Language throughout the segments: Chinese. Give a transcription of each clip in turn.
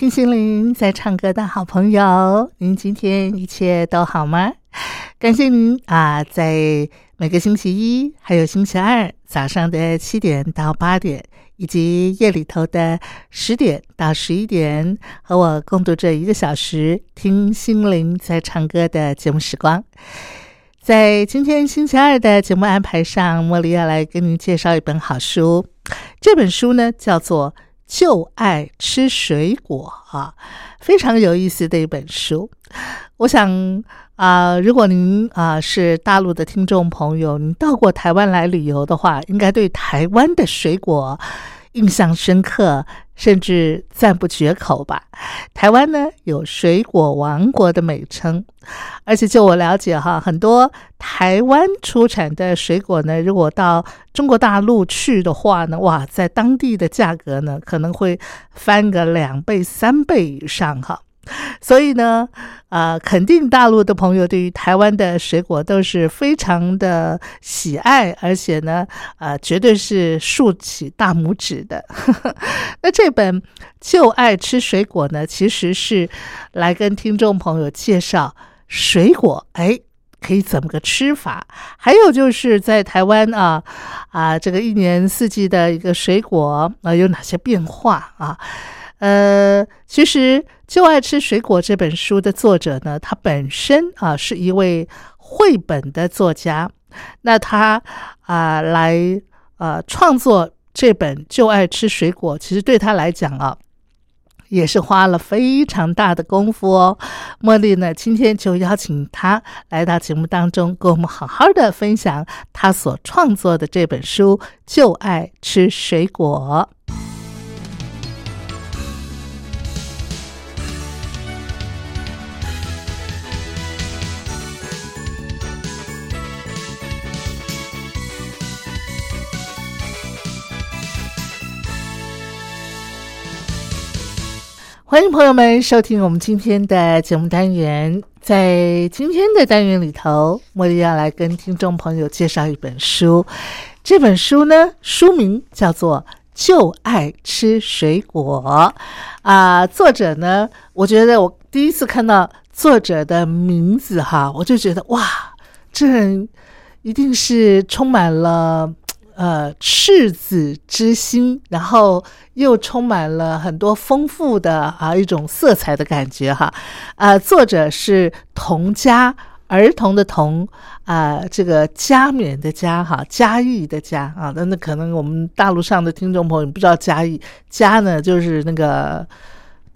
听心灵在唱歌的好朋友，您今天一切都好吗？感谢您啊，在每个星期一还有星期二早上的七点到八点，以及夜里头的十点到十一点，和我共度这一个小时听心灵在唱歌的节目时光。在今天星期二的节目安排上，茉莉要来跟您介绍一本好书。这本书呢，叫做《就爱吃水果》啊，非常有意思的一本书。我想。啊，如果您啊是大陆的听众朋友，您到过台湾来旅游的话，应该对台湾的水果印象深刻，甚至赞不绝口吧？台湾呢有“水果王国”的美称，而且就我了解哈，很多台湾出产的水果呢，如果到中国大陆去的话呢，哇，在当地的价格呢可能会翻个两倍、三倍以上哈。所以呢，啊，肯定大陆的朋友对于台湾的水果都是非常的喜爱，而且呢，啊，绝对是竖起大拇指的。那这本就爱吃水果呢，其实是来跟听众朋友介绍水果，哎，可以怎么个吃法？还有就是在台湾啊，啊，这个一年四季的一个水果啊，有哪些变化啊？呃，其实。就爱吃水果这本书的作者呢，他本身啊是一位绘本的作家，那他啊来呃创作这本就爱吃水果，其实对他来讲啊也是花了非常大的功夫哦。茉莉呢今天就邀请他来到节目当中，跟我们好好的分享他所创作的这本书《就爱吃水果》。欢迎朋友们收听我们今天的节目单元。在今天的单元里头，茉莉要来跟听众朋友介绍一本书。这本书呢，书名叫做《就爱吃水果》啊。作者呢，我觉得我第一次看到作者的名字哈，我就觉得哇，这一定是充满了。呃，赤子之心，然后又充满了很多丰富的啊一种色彩的感觉哈。呃，作者是童家儿童的童啊，这个加冕的加哈，嘉义的嘉啊。那那可能我们大陆上的听众朋友不知道嘉义嘉呢，就是那个。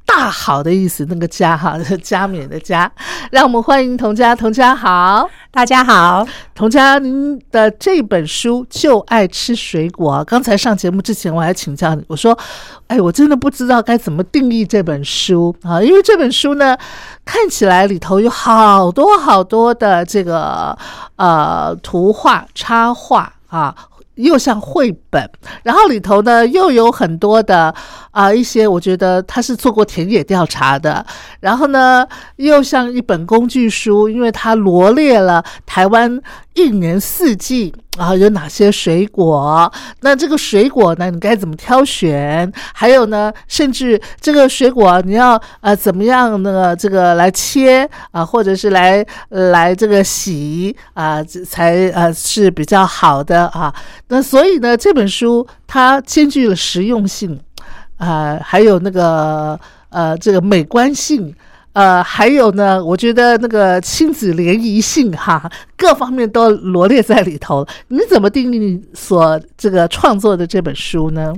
大好的意思，那个加哈，加冕的加，让我们欢迎童佳，童佳好，大家好，童佳，您的这本书就爱吃水果。刚才上节目之前，我还请教你，我说，哎，我真的不知道该怎么定义这本书啊，因为这本书呢，看起来里头有好多好多的这个呃图画插画啊。又像绘本，然后里头呢又有很多的啊一些，我觉得他是做过田野调查的，然后呢又像一本工具书，因为它罗列了台湾一年四季。啊，有哪些水果？那这个水果呢？你该怎么挑选？还有呢，甚至这个水果你要呃怎么样呢？这个来切啊，或者是来来这个洗啊，才呃是比较好的啊。那所以呢，这本本书它兼具了实用性，啊，还有那个呃这个美观性。呃，还有呢，我觉得那个亲子联谊性哈，各方面都罗列在里头。你怎么定义你所这个创作的这本书呢？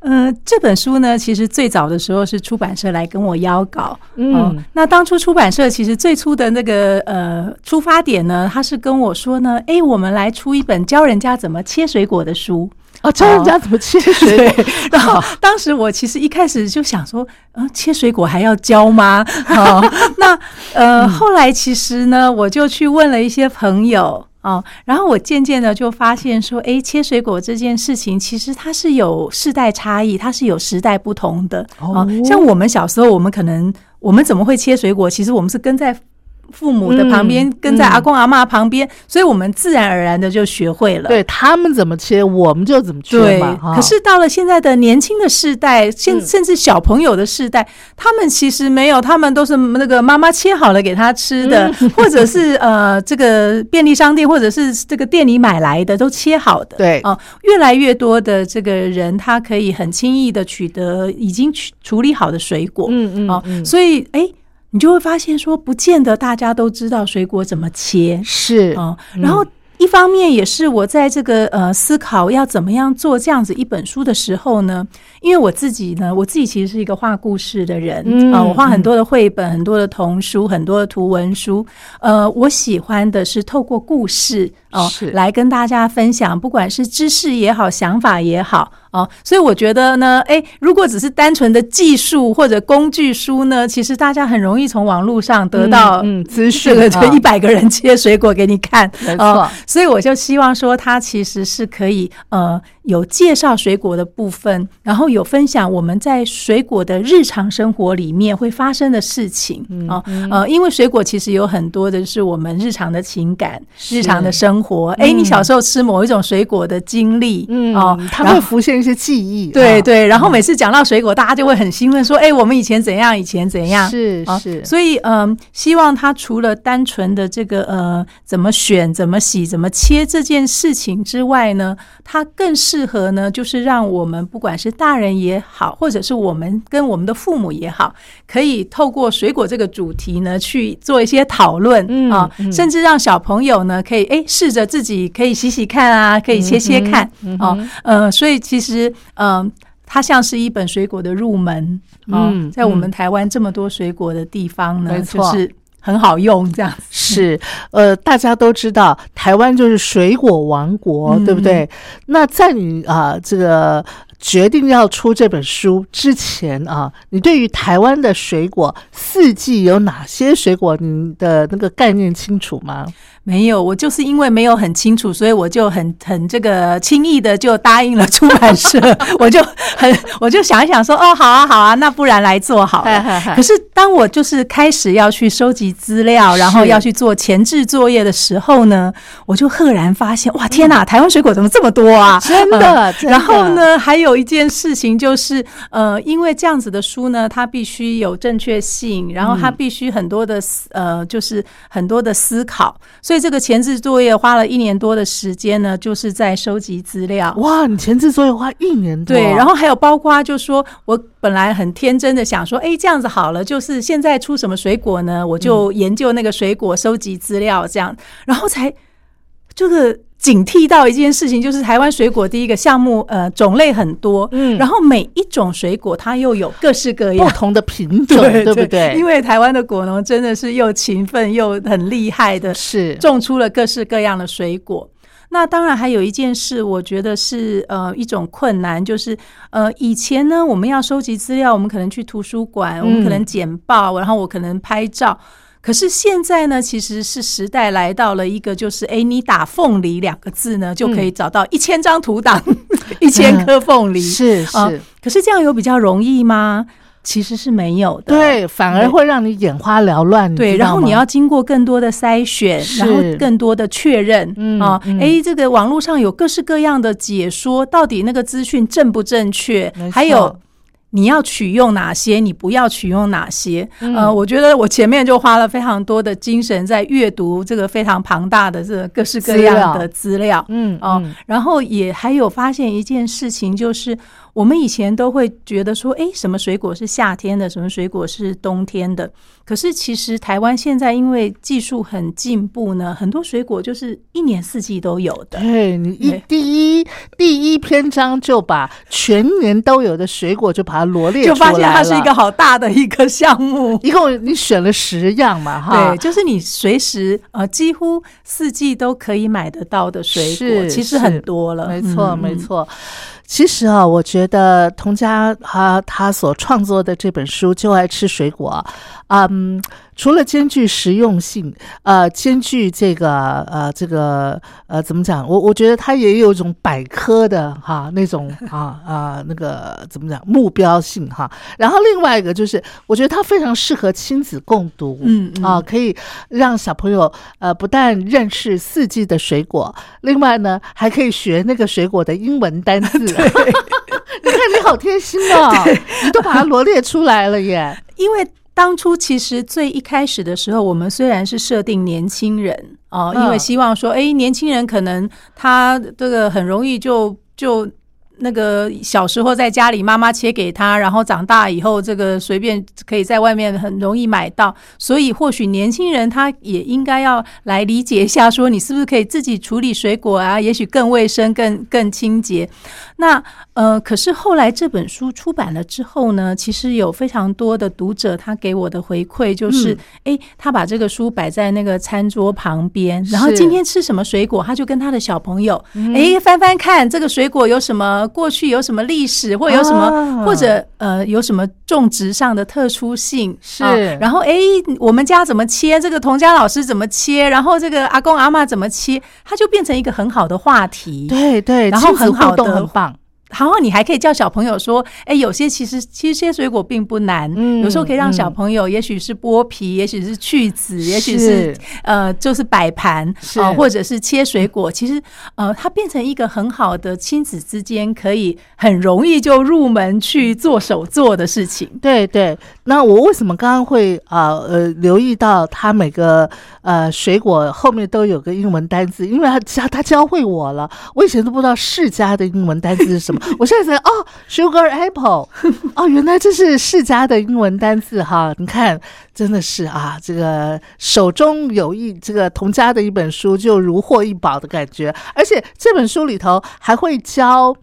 嗯，这本书呢，其实最早的时候是出版社来跟我邀稿。嗯，那当初出版社其实最初的那个呃出发点呢，他是跟我说呢，哎，我们来出一本教人家怎么切水果的书。哦，教人家怎么切水果。然后当时我其实一开始就想说，嗯，切水果还要教吗？好，那呃，后来其实呢，我就去问了一些朋友啊，然后我渐渐的就发现说，哎，切水果这件事情其实它是有世代差异，它是有时代不同的。哦，像我们小时候，我们可能我们怎么会切水果？其实我们是跟在。父母的旁边，跟在阿公阿妈旁边，所以我们自然而然的就学会了。对他们怎么切，我们就怎么切嘛。可是到了现在的年轻的世代，现甚至小朋友的世代，他们其实没有，他们都是那个妈妈切好了给他吃的，或者是呃这个便利商店或者是这个店里买来的都切好的。对啊，越来越多的这个人，他可以很轻易的取得已经处处理好的水果。嗯嗯啊，所以哎。你就会发现，说不见得大家都知道水果怎么切，是啊。然后一方面也是我在这个呃思考要怎么样做这样子一本书的时候呢，因为我自己呢，我自己其实是一个画故事的人啊，我画很多的绘本、很多的童书、很多的图文书。呃，我喜欢的是透过故事哦来跟大家分享，不管是知识也好，想法也好。哦，所以我觉得呢，哎，如果只是单纯的技术或者工具书呢，其实大家很容易从网络上得到嗯资讯，这个一百个人切水果给你看，没错。所以我就希望说，它其实是可以呃。有介绍水果的部分，然后有分享我们在水果的日常生活里面会发生的事情啊呃，因为水果其实有很多的是我们日常的情感、日常的生活。哎，你小时候吃某一种水果的经历，嗯哦，它会浮现一些记忆。对对，然后每次讲到水果，大家就会很兴奋，说：“哎，我们以前怎样，以前怎样。”是是，所以嗯，希望他除了单纯的这个呃怎么选、怎么洗、怎么切这件事情之外呢，它更。适合呢，就是让我们不管是大人也好，或者是我们跟我们的父母也好，可以透过水果这个主题呢，去做一些讨论啊，甚至让小朋友呢，可以哎试着自己可以洗洗看啊，可以切切看哦，呃，所以其实嗯，它像是一本水果的入门啊，在我们台湾这么多水果的地方呢，就是。很好用，这样是呃，大家都知道台湾就是水果王国，对不对？那在你啊这个决定要出这本书之前啊，你对于台湾的水果四季有哪些水果，你的那个概念清楚吗？没有，我就是因为没有很清楚，所以我就很很这个轻易的就答应了出版社。我就很我就想一想说，哦，好啊，好啊，那不然来做好了。可是当我就是开始要去收集资料，然后要去做前置作业的时候呢，我就赫然发现，哇，天哪，台湾水果怎么这么多啊？真的。然后呢，还有一件事情就是，呃，因为这样子的书呢，它必须有正确性，然后它必须很多的呃，就是很多的思考，所以。这个前置作业花了一年多的时间呢，就是在收集资料。哇，你前置作业花一年多，对，然后还有包括，就说我本来很天真的想说，哎，这样子好了，就是现在出什么水果呢？我就研究那个水果，收集资料，这样，然后才这个。警惕到一件事情，就是台湾水果第一个项目，呃，种类很多，嗯，然后每一种水果它又有各式各样不同的品种，对不对？因为台湾的果农真的是又勤奋又很厉害的，是种出了各式各样的水果。那当然还有一件事，我觉得是呃一种困难，就是呃以前呢，我们要收集资料，我们可能去图书馆，我们可能剪报，然后我可能拍照。可是现在呢，其实是时代来到了一个，就是哎，你打“凤梨”两个字呢，就可以找到一千张图档，一千颗凤梨。是是，可是这样有比较容易吗？其实是没有的。对，反而会让你眼花缭乱。对，然后你要经过更多的筛选，然后更多的确认嗯啊。哎，这个网络上有各式各样的解说，到底那个资讯正不正确？还有。你要取用哪些，你不要取用哪些。嗯呃，我觉得我前面就花了非常多的精神在阅读这个非常庞大的这个各式各样的资料。嗯哦嗯，然后也还有发现一件事情，就是我们以前都会觉得说，诶，什么水果是夏天的，什么水果是冬天的。可是其实台湾现在因为技术很进步呢，很多水果就是一年四季都有的。对你一第一第一篇章就把全年都有的水果就把它罗列就出来发现它是一了个好大的一个项目。一共你选了十样嘛，哈，对，就是你随时呃几乎四季都可以买得到的水果，其实很多了。没错，嗯没。错。其实啊，我觉得童佳他他所创作的这本书《就爱吃水果》，嗯，除了兼具实用性，呃，兼具这个呃这个呃怎么讲？我我觉得它也有一种百科的哈那种啊啊那个怎么讲目标性哈。然后另外一个就是，我觉得它非常适合亲子共读，嗯嗯啊，可以让小朋友呃不但认识四季的水果，另外呢还可以学那个水果的英文单字。你看你好贴心 哦，你都把它罗列出来了耶。因为当初其实最一开始的时候，我们虽然是设定年轻人哦、嗯因为希望说，哎，年轻人可能他这个很容易就就。那个小时候在家里妈妈切给他，然后长大以后这个随便可以在外面很容易买到，所以或许年轻人他也应该要来理解一下，说你是不是可以自己处理水果啊？也许更卫生、更更清洁。那呃，可是后来这本书出版了之后呢，其实有非常多的读者他给我的回馈就是，嗯哎、他把这个书摆在那个餐桌旁边，然后今天吃什么水果，他就跟他的小朋友，嗯哎、翻翻看这个水果有什么过去有什么历史，或有什么、啊或者呃有什么种植上的特殊性是啊然后哎、我们家怎么切，这个童家老师怎么切，然后这个阿公阿妈怎么切，它就变成一个很好的话题。对对，然后很好的很棒。然后你还可以叫小朋友说，哎，有些其实其实切水果并不难，嗯有时候可以让嗯小朋友，也许是剥皮，也许是去籽，也许是是呃就是摆盘是啊、或者是切水果。其实呃，它变成一个很好的亲子之间可以很容易就入门去做手做的事情。对对，那我为什么刚刚会啊呃留意到它每个呃水果后面都有个英文单字？因为他教他教会我了，我以前都不知道世家的英文单字是什么，我现在才哦，sugar apple，哦，原来这是世家的英文单字哈！你看，真的是啊，这个手中有一这个童家的一本书，就如获一宝的感觉。而且这本书里头还会教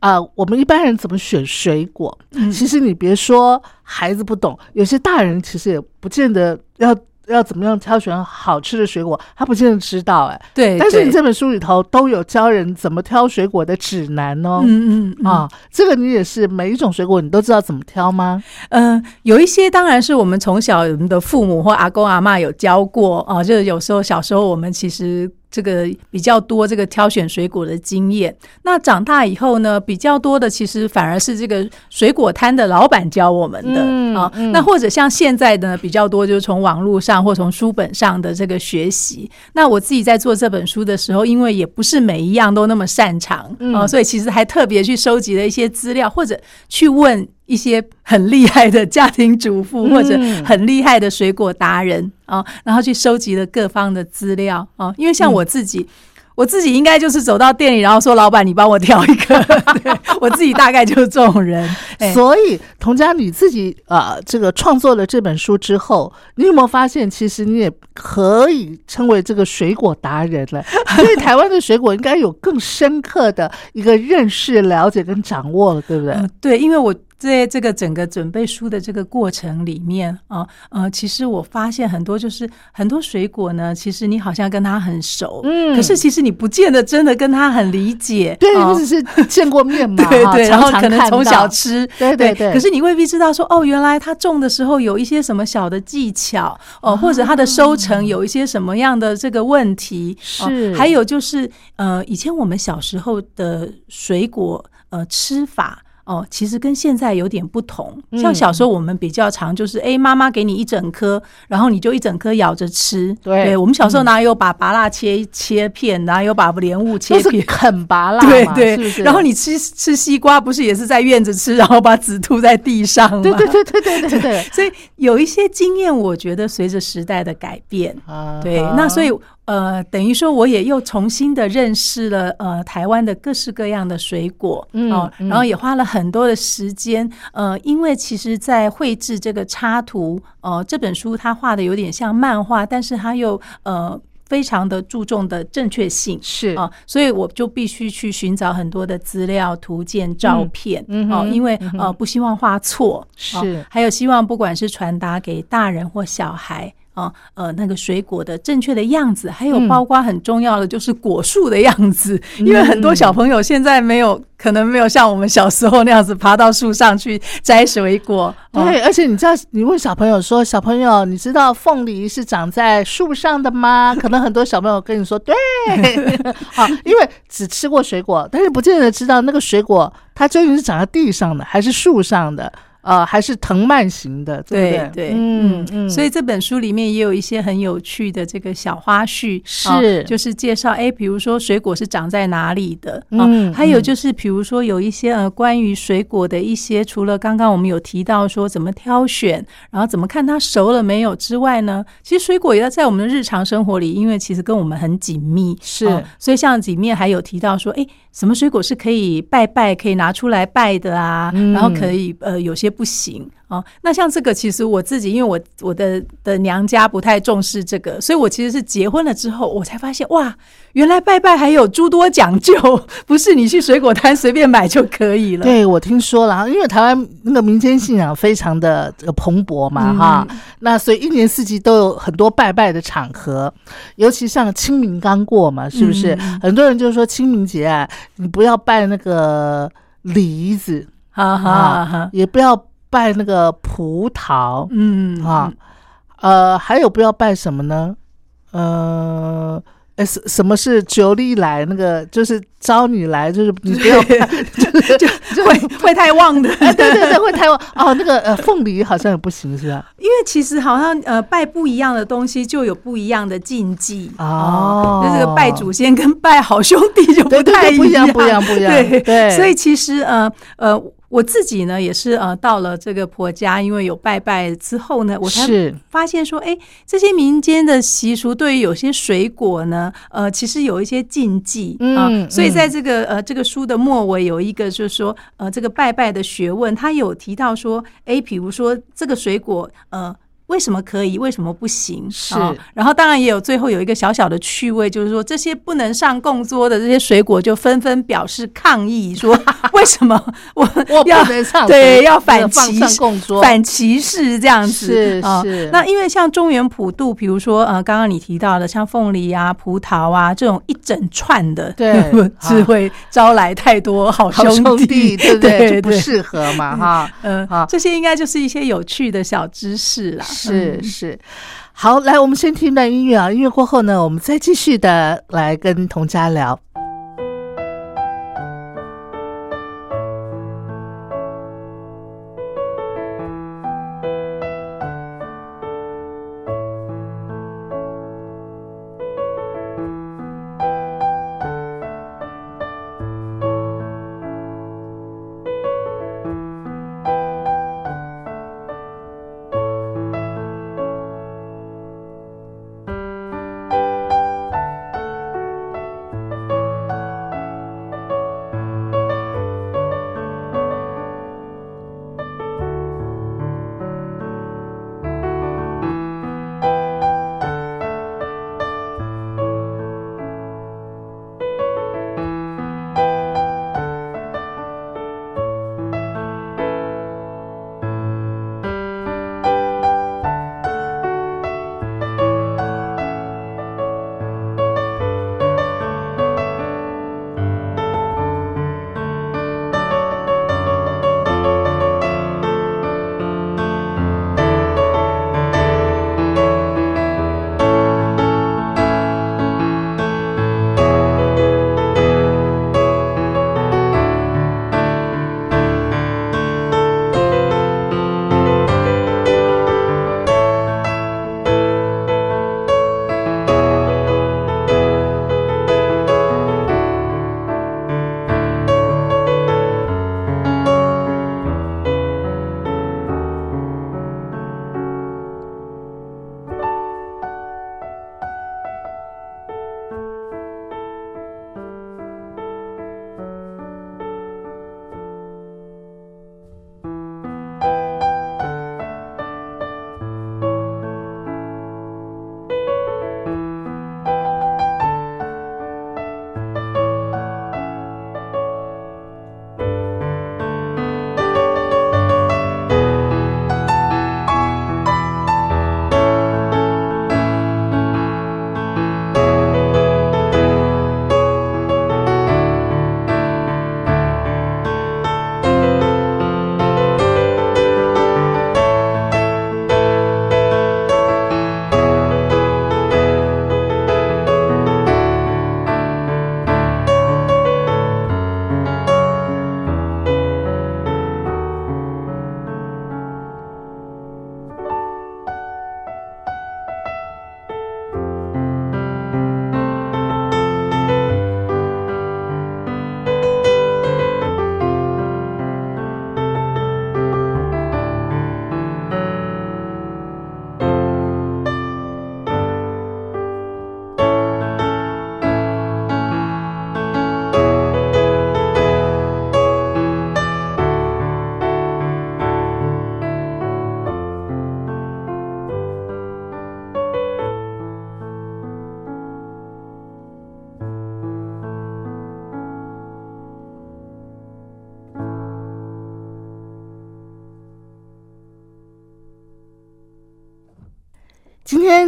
啊、我们一般人怎么选水果。其实你别说孩子不懂，有些大人其实也不见得要要怎么样挑选好吃的水果，他不见得知道哎、对，但是你这本书里头都有教人怎么挑水果的指南哦。嗯嗯嗯啊，这个你也是每一种水果你都知道怎么挑吗？嗯、有一些当然是我们从小我们的父母或阿公阿妈有教过啊、就是有时候小时候我们其实这个比较多这个挑选水果的经验。那长大以后呢，比较多的其实反而是这个水果摊的老板教我们的啊、嗯嗯那或者像现在的呢，比较多就是从网络上或从书本上的这个学习。那我自己在做这本书的时候，因为也不是每一样都那么擅长啊、嗯所以其实还特别去收集了一些资料，或者去问一些很厉害的家庭主妇，嗯或者很厉害的水果达人啊、然后去收集了各方的资料啊、因为像我自己。我自己应该就是走到店里，然后说：“老板，你帮我挑一个。对”我自己大概就是这种人。哎所以，童佳你自己呃，这个创作了这本书之后，你有没有发现，其实你也可以称为这个水果达人了？对台湾的水果应该有更深刻的一个认识、了解跟掌握了，对不对？嗯，对，因为我在这个整个准备书的这个过程里面啊，呃，其实我发现很多就是很多水果呢，其实你好像跟它很熟，嗯。可是其实你不见得真的跟它很理解，对，啊你只是见过面嘛，哈 对对，然后可能从小吃，对对对可是你未必知道说，哦，原来它种的时候有一些什么小的技巧，哦，或者它的收成有一些什么样的这个问题，哦是。还有就是，呃，以前我们小时候的水果，呃，吃法。哦，其实跟现在有点不同。嗯像小时候我们比较常就是，哎、妈妈给你一整颗，然后你就一整颗咬着吃。对我们小时候哪有把拔蜡切切片，哪有把莲雾切片？啃拔辣嘛，对对是是？然后你吃吃西瓜，不是也是在院子吃，然后把籽吐在地上吗？对对对对对对对 所以有一些经验，我觉得随着时代的改变，啊对，那所以呃，等于说我也又重新的认识了呃台湾的各式各样的水果，嗯哦，嗯然后也花了很多的时间，呃，因为其实，在绘制这个插图，呃，这本书它画的有点像漫画，但是它又呃。非常的注重的正确性是啊、所以我就必须去寻找很多的资料、图鉴、照片哦、因为嗯呃不希望画错，是哦还有希望不管是传达给大人或小孩。啊，呃，那个水果的正确的样子，还有嗯包括很重要的就是果树的样子，因为很多小朋友现在没有，可能没有像我们小时候那样子爬到树上去摘水果。哦对，而且你知道，你问小朋友说：“小朋友，你知道凤梨是长在树上的吗？”可能很多小朋友跟你说：“对。”好，因为只吃过水果，但是不见得知道那个水果它究竟是长在地上的，还是树上的，呃，还是藤蔓型的，对不对？对？对，嗯嗯，所以这本书里面也有一些很有趣的这个小花絮，是。哦就是介绍，哎，比如说水果是长在哪里的，哦嗯。还有就是比如说有一些呃关于水果的一些，除了刚刚我们有提到说怎么挑选，然后怎么看它熟了没有之外呢，其实水果也要在我们的日常生活里，因为其实跟我们很紧密，是。哦所以像里面还有提到说，哎，什么水果是可以拜拜，可以拿出来拜的啊，嗯。然后可以呃有些不行哦。那像这个，其实我自己因为我我的的娘家不太重视这个，所以我其实是结婚了之后，我才发现哇，原来拜拜还有诸多讲究，不是你去水果摊随便买就可以了。对，我听说了，因为台湾那个民间信仰非常的这个蓬勃嘛，嗯哈，那所以一年四季都有很多拜拜的场合，尤其像清明刚过嘛，是不是？嗯很多人就说清明节啊，你不要拜那个梨子哈哈啊，哈，也不要拜那个葡萄嗯啊，呃，还有不要拜什么呢？呃。呃，什什么是九里来？那个就是招你来，就是你不要拜，就是就会会太旺的。哎，对对对，会太旺哦，那个呃，凤梨好像也不行，是吧？因为其实好像呃拜不一样的东西就有不一样的禁忌哦就这个拜祖先跟拜好兄弟就对对对，不太不一样，样，不一样，不一样。对对，所以其实呃呃，我自己呢也是呃到了这个婆家，因为有拜拜之后呢，我才发现说，哎，这些民间的习俗对于有些水果呢，呃，其实有一些禁忌啊、嗯所以在这个呃这个书的末尾有一个就是说，呃，这个拜拜的学问，他有提到说，哎，比如说这个水果，呃。为什么可以？为什么不行？是啊然后当然也有最后有一个小小的趣味，就是说这些不能上供桌的这些水果就纷纷表示抗议，说 为什么我我不要能上对要反歧视反歧视这样子是啊是那因为像中原普渡，比如说呃，刚刚你提到的像凤梨啊、葡萄啊这种一整串的，对只会招来太多好好兄兄弟，对不对？对就不适合嘛，哈。嗯好，这些应该就是一些有趣的小知识啦。嗯是是，好，来，我们先听一段音乐啊，音乐过后呢，我们再继续的来跟童佳聊。《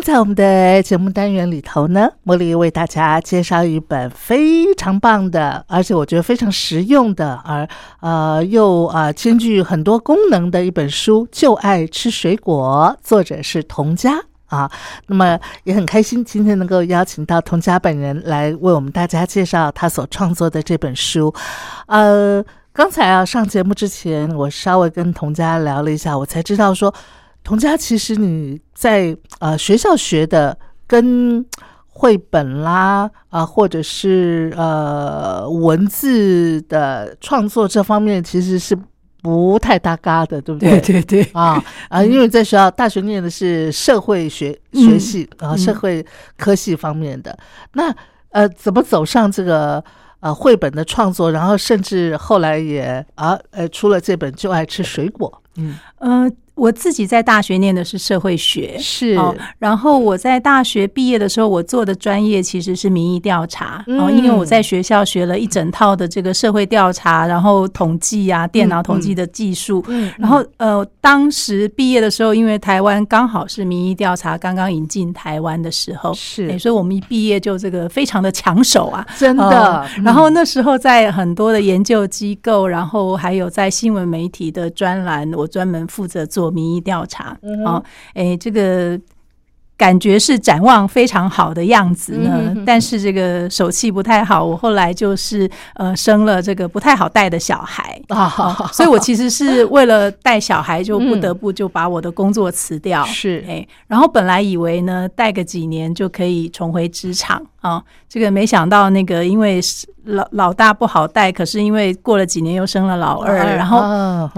在我们的节目单元里头呢，茉莉为大家介绍一本非常棒的，而且我觉得非常实用的，而呃又啊兼具很多功能的一本书《就爱吃水果》，作者是童佳啊。那么也很开心今天能够邀请到童佳本人来为我们大家介绍他所创作的这本书。呃，刚才啊上节目之前，我稍微跟童佳聊了一下，我才知道说。童佳，其实你在呃学校学的跟绘本啦啊，或者是呃文字的创作这方面，其实是不太搭嘎的，对不对？对对对啊啊！因为在学校大学念的是社会学学系啊，社会科系方面的。那呃，怎么走上这个呃绘本的创作？然后甚至后来也啊呃出了这本《就爱吃水果》。嗯呃。我自己在大学念的是社会学，是。然后我在大学毕业的时候，我做的专业其实是民意调查。哦，因为我在学校学了一整套的这个社会调查，然后统计啊，电脑统计的技术。嗯。然后呃，当时毕业的时候，因为台湾刚好是民意调查刚刚引进台湾的时候，是。所以我们一毕业就这个非常的抢手啊，真的。然后那时候在很多的研究机构，然后还有在新闻媒体的专栏，我专门负责做。民意调查，哦，哎，这个感觉是展望非常好的样子呢，但是这个手气不太好。我后来就是呃生了这个不太好带的小孩 啊，所以我其实是为了带小孩，就不得不就把我的工作辞掉。是，哎，然后本来以为呢带个几年就可以重回职场啊，这个没想到那个因为是。老老大不好带，可是因为过了几年又生了老二，然后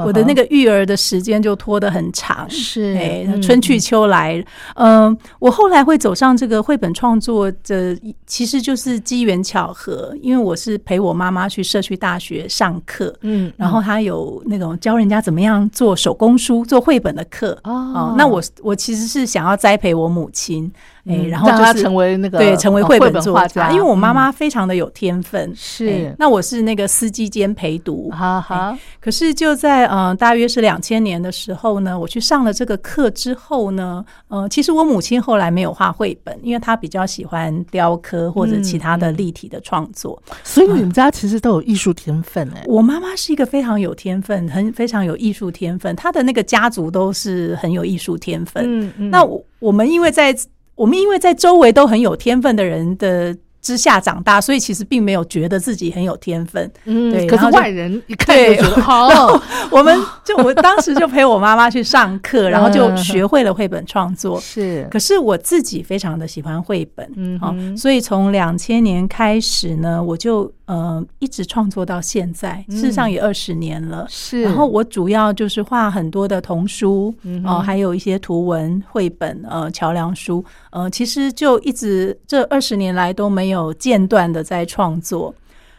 我的那个育儿的时间就拖得很长。是，哎，春去秋来，嗯，我后来会走上这个绘本创作的，其实就是机缘巧合，因为我是陪我妈妈去社区大学上课，嗯，然后他有那种教人家怎么样做手工书、做绘本的课哦，那我我其实是想要栽培我母亲。哎，然后让他成为那个对，成为绘本作家。因为我妈妈非常的有天分，是。那我是那个司机兼陪读，哈哈。可是就在嗯，大约是两千年的时候呢，我去上了这个课之后呢，呃，其实我母亲后来没有画绘本，因为她比较喜欢雕刻或者其他的立体的创作。所以你们家其实都有艺术天分哎。我妈妈是一个非常有天分，很非常有艺术天分，她的那个家族都是很有艺术天分。嗯嗯。那我我们因为在我们因为在周围都很有天分的人的之下长大，所以其实并没有觉得自己很有天分。嗯，对。可是外人一看就觉得好。我们就我当时就陪我妈妈去上课，然后就学会了绘本创作。是。可是我自己非常的喜欢绘本，嗯，好，所以从两千年开始呢，我就。呃，一直创作到现在，事实上也二十年了。是，然后我主要就是画很多的童书，哦，还有一些图文绘本，呃，桥梁书，呃，其实就一直这二十年来都没有间断的在创作。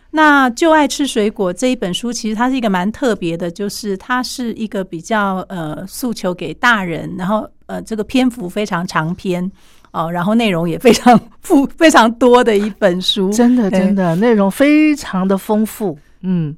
那就爱吃水果这一本书，其实它是一个蛮特别的，就是它是一个比较呃诉求给大人，然后呃这个篇幅非常长篇。哦，然后内容也非常富、非常多的一本书，真的，真的内容非常的丰富，嗯。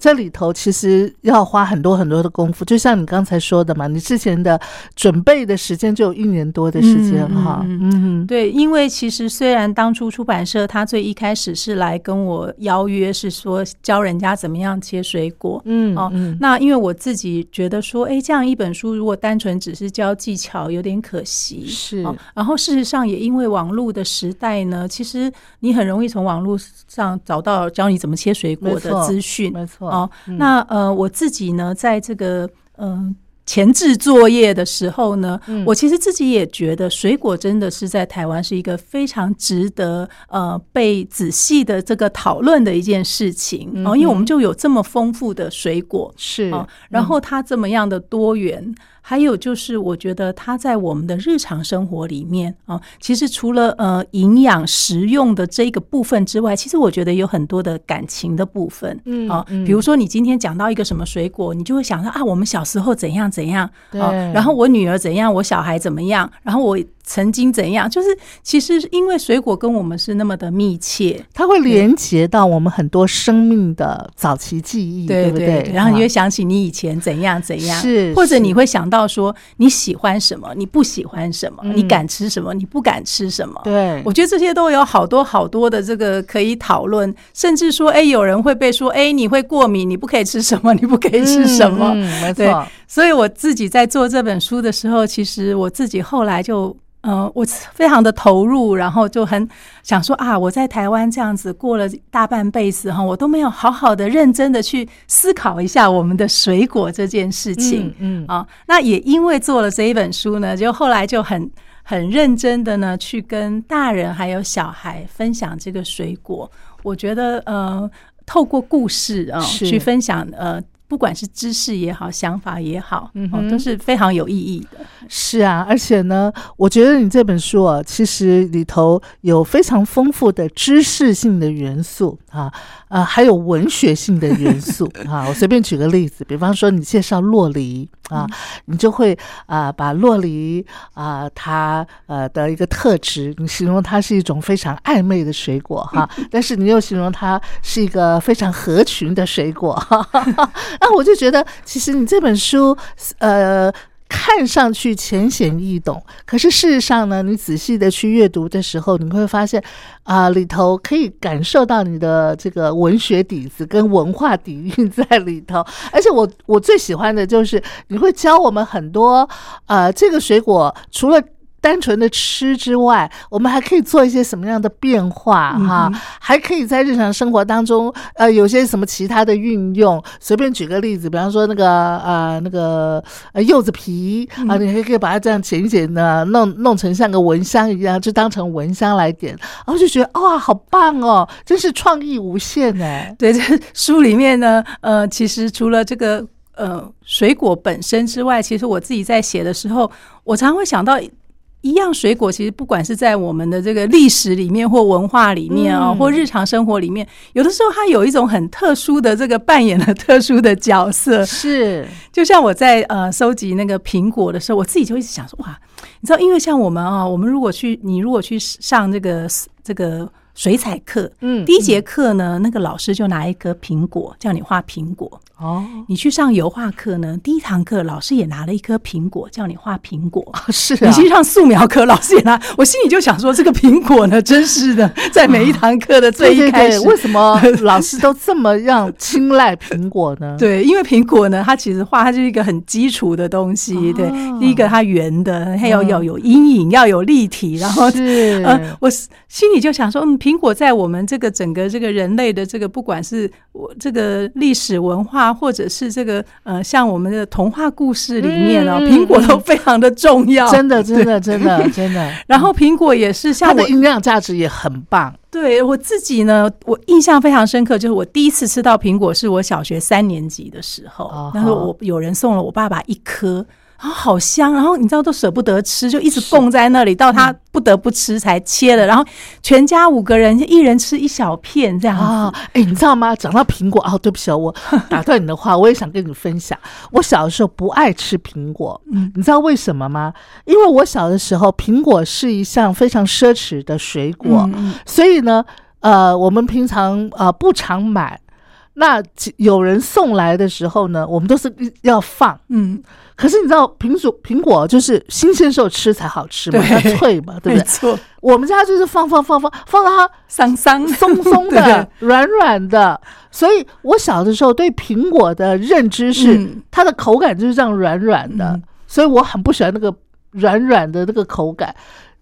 这里头其实要花很多很多的功夫，就像你刚才说的嘛，你之前的准备的时间就有一年多的时间哈。嗯，对，因为其实虽然当初出版社他最一开始是来跟我邀约，是说教人家怎么样切水果。嗯，哦，那因为我自己觉得说，哎，这样一本书如果单纯只是教技巧，有点可惜。是，然后事实上也因为网络的时代呢，其实你很容易从网络上找到教你怎么切水果的资讯。没错。哦，那呃，我自己呢，在这个嗯前置作业的时候呢，我其实自己也觉得水果真的是在台湾是一个非常值得呃被仔细的这个讨论的一件事情哦，因为我们就有这么丰富的水果是，然后它这么样的多元。还有就是，我觉得它在我们的日常生活里面啊，其实除了呃营养食用的这个部分之外，其实我觉得有很多的感情的部分，嗯啊，比如说你今天讲到一个什么水果，你就会想到啊，我们小时候怎样怎样，啊，然后我女儿怎样，我小孩怎么样，然后我。曾经怎样？就是其实因为水果跟我们是那么的密切，它会连接到我们很多生命的早期记忆，对不对？然后你会想起你以前怎样怎样，是或者你会想到说你喜欢什么，你不喜欢什么，你敢吃什么，你不敢吃什么？对，我觉得这些都有好多好多的这个可以讨论，甚至说，哎，有人会被说，哎，你会过敏，你不可以吃什么，你不可以吃什么？没错。所以我自己在做这本书的时候，其实我自己后来就。呃，我非常的投入，然后就很想说啊，我在台湾这样子过了大半辈子哈，我都没有好好的、认真的去思考一下我们的水果这件事情。嗯啊，那也因为做了这一本书呢，就后来就很很认真的呢，去跟大人还有小孩分享这个水果。我觉得呃，透过故事啊，去分享呃。不管是知识也好，想法也好，嗯，都是非常有意义的。是啊，而且呢，我觉得你这本书啊，其实里头有非常丰富的知识性的元素啊，呃，还有文学性的元素啊。我随便举个例子，比方说你介绍洛梨啊，你就会啊把洛梨啊它呃的一个特质，你形容它是一种非常暧昧的水果哈，但是你又形容它是一个非常合群的水果。那我就觉得，其实你这本书，呃，看上去浅显易懂，可是事实上呢，你仔细的去阅读的时候，你会发现，啊，里头可以感受到你的这个文学底子跟文化底蕴在里头。而且我我最喜欢的就是，你会教我们很多，呃，这个水果除了。单纯的吃之外，我们还可以做一些什么样的变化哈？还可以在日常生活当中，呃，有些什么其他的运用？随便举个例子，比方说那个呃那个呃柚子皮啊，你还可以把它这样剪一剪呢，弄弄成像个蚊香一样，就当成蚊香来点，然后就觉得哇，好棒哦，真是创意无限哎！对，这书里面呢，呃，其实除了这个呃水果本身之外，其实我自己在写的时候，我常常会想到。一样水果，其实不管是在我们的这个历史里面，或文化里面啊，或日常生活里面，有的时候它有一种很特殊的这个扮演了特殊的角色。是，就像我在呃收集那个苹果的时候，我自己就一直想说，哇，你知道，因为像我们啊，我们如果去，你如果去上这个这个。水彩课，嗯，第一节课呢，那个老师就拿一颗苹果叫你画苹果。哦，你去上油画课呢，第一堂课老师也拿了一颗苹果叫你画苹果。是，你去上素描课，老师也拿，我心里就想说，这个苹果呢，真是的，在每一堂课的最一开始，为什么老师都这么让青睐苹果呢？对，因为苹果呢，它其实画它就是一个很基础的东西。对，第一个它圆的，它要要有阴影，要有立体，然后是，呃，我心里就想说，嗯。苹果在我们这个整个这个人类的这个，不管是我这个历史文化，或者是这个呃，像我们的童话故事里面哦，苹果都非常的重要。真的，真的，真的，真的。然后苹果也是像它的营养价值也很棒。对我自己呢，我印象非常深刻，就是我第一次吃到苹果是我小学三年级的时候，那时候我有人送了我爸爸一颗。然后好香，然后你知道都舍不得吃，就一直供在那里，到他不得不吃才切了。然后全家五个人一人吃一小片这样啊。哎，你知道吗？讲到苹果啊，对不起，我 打断你的话，我也想跟你分享。我小的时候不爱吃苹果，嗯，你知道为什么吗？因为我小的时候苹果是一项非常奢侈的水果，所以呢，呃，我们平常呃不常买。那有人送来的时候呢，我们都是要放，嗯。可是你知道，苹果苹果就是新鲜时候吃才好吃嘛，它脆嘛，对不对？没错。我们家就是放放放放放到它桑桑松松的、软软的。所以我小的时候对苹果的认知是，它的口感就是这样软软的，所以我很不喜欢那个软软的那个口感。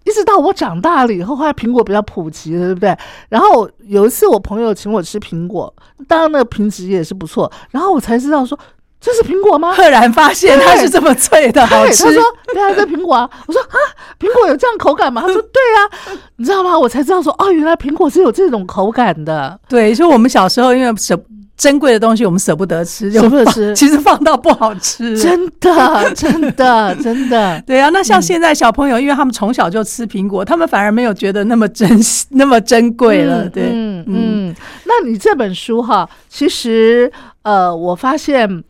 一直到我长大了以后，后来苹果比较普及了，对不对？然后有一次我朋友请我吃苹果，当然那个品质也是不错，然后我才知道说这是苹果吗？赫然发现 它是这么脆的，好吃。他说：“对啊，这苹果啊。”我说：“啊，苹果有这样口感吗？”他说：“对啊。” 你知道吗？我才知道说哦，原来苹果是有这种口感的。对，就我们小时候因为舍。珍贵的东西我们舍不得吃，舍不得吃，其实放到不好吃，真的，真的，真的。对啊，那像现在小朋友，因为他们从小就吃苹果，他们反而没有觉得那么珍惜、那么珍贵了。对，嗯嗯。那你这本书哈，其实呃，我发现，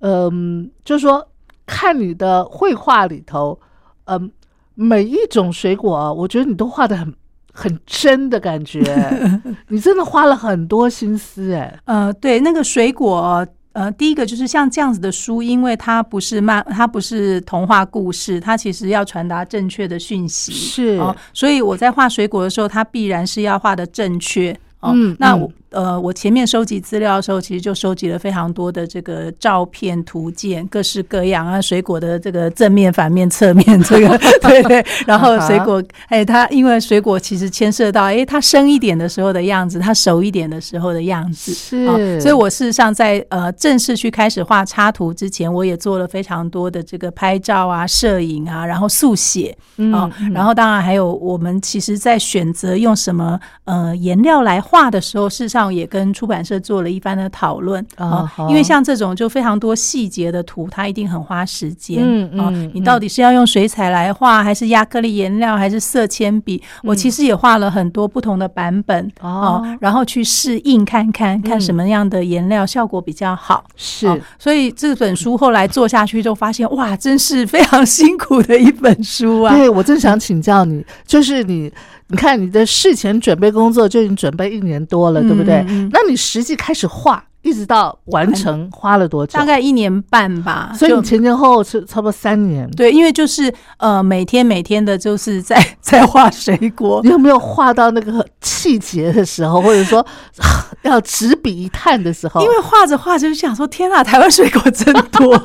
嗯，就是说看你的绘画里头，嗯，每一种水果，我觉得你都画的很很真的感觉，你真的花了很多心思哎。呃，对，那个水果，呃，第一个就是像这样子的书，因为它不是漫，它不是童话故事，它其实要传达正确的讯息，是哦，所以我在画水果的时候，它必然是要画的正确。哦，嗯嗯那我呃，我前面收集资料的时候，其实就收集了非常多的这个照片、图鉴，各式各样啊，水果的这个正面、反面、侧面，这个对 对。然后水果，哎，它因为水果其实牵涉到，哎，它生一点的时候的样子，它熟一点的时候的样子，是。啊所以我事实上在呃正式去开始画插图之前，我也做了非常多的这个拍照啊、摄影啊，然后速写。嗯啊、然后当然还有我们其实在选择用什么呃颜料来画的时候，事实上也跟出版社做了一番的讨论啊、因为像这种就非常多细节的图，它一定很花时间啊、嗯嗯你到底是要用水彩来画，还是亚克力颜料，还是色铅笔？我其实也画了很多不同的版本嗯哦哦，然后去试印看看，看什么样的颜料效果比较好。是哦所以这本书后来做下去，就发现哇，真是非常 辛苦的一本书啊！对，我正想请教你，就是你，你看你的事前准备工作就已经准备一年多了，对不对？嗯嗯那你实际开始画，一直到完成花了多久？大概一年半吧，所以你前前后后是差不多三年。对，因为就是呃，每天每天的，就是在 在画水果你。有没有画到那个气节的时候，或者说 要执笔一探的时候？因为画着画着就想说，天啊，台湾水果真多。